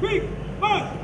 three, one.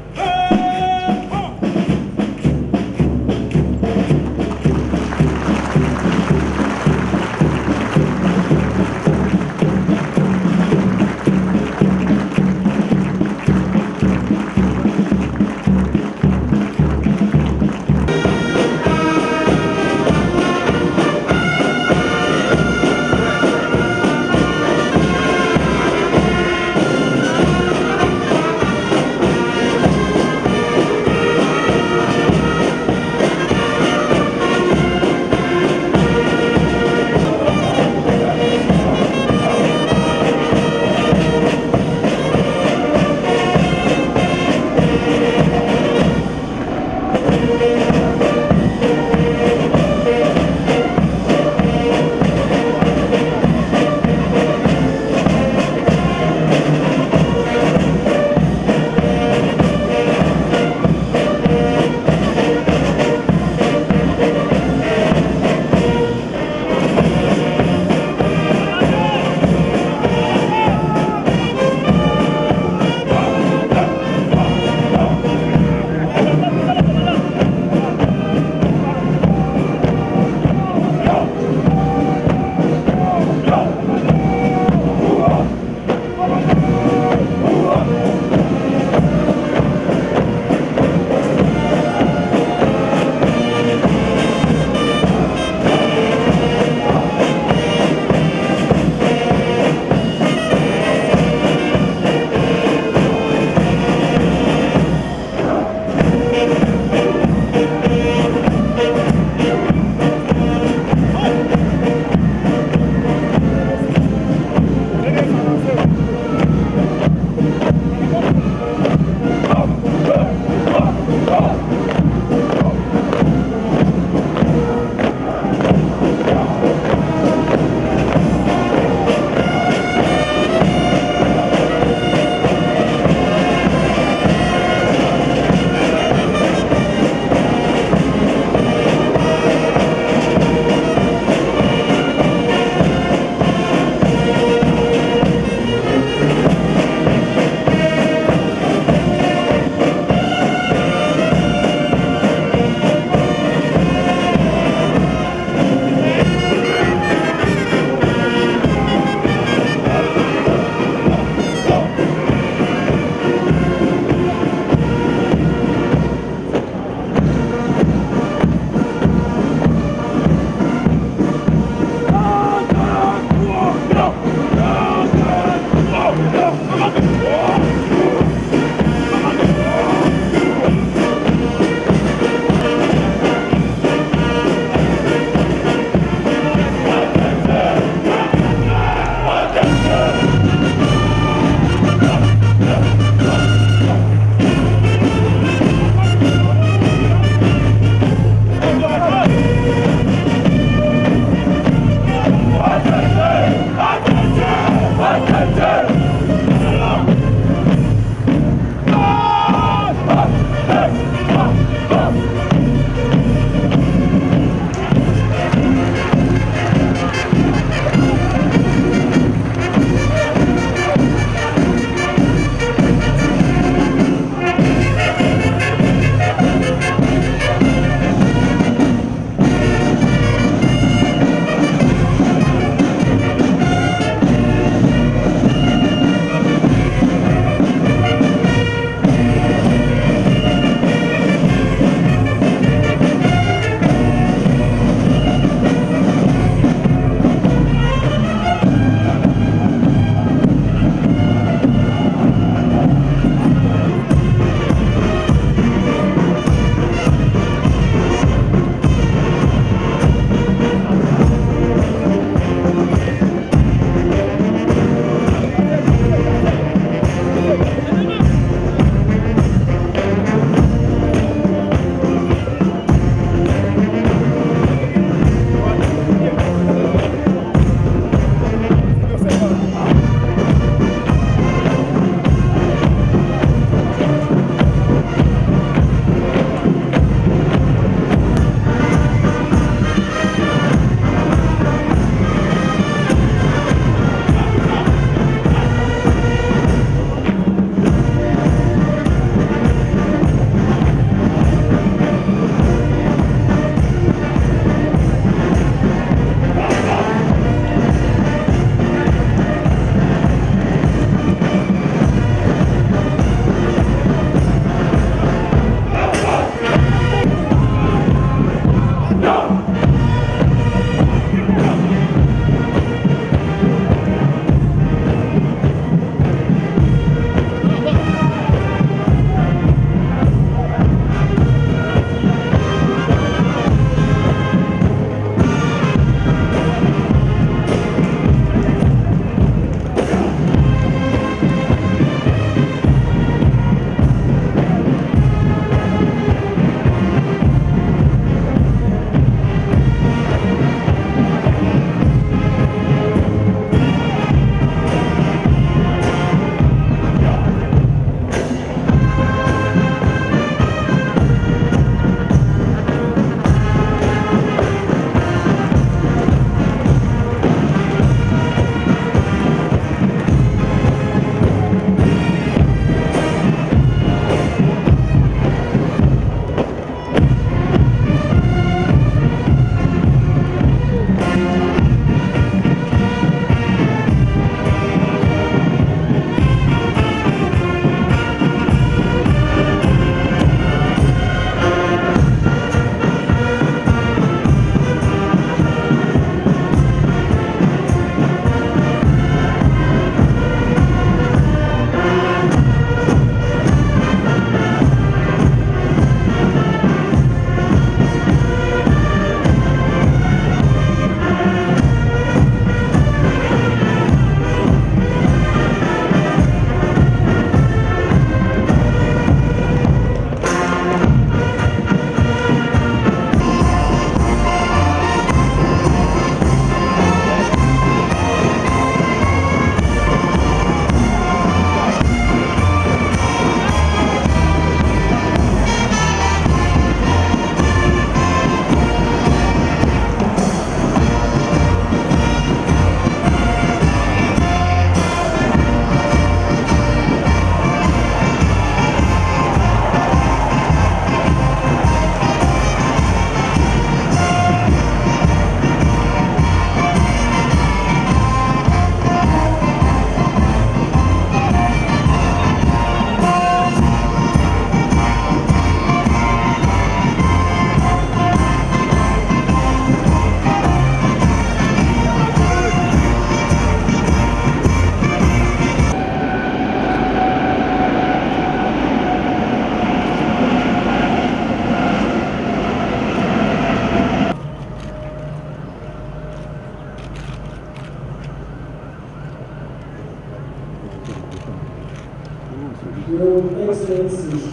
Your Excellency,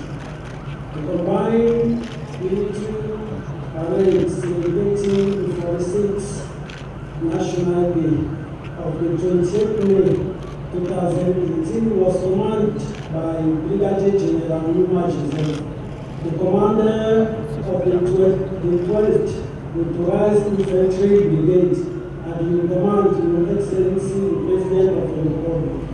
the combined military parade celebrating the 46th National Day of the 28th May 2018 was commanded by Brigadier General Numa Joseph, the commander of the 12th, the 12th Motorized Infantry Brigade, and in command, Your Excellency, the President of the Republic.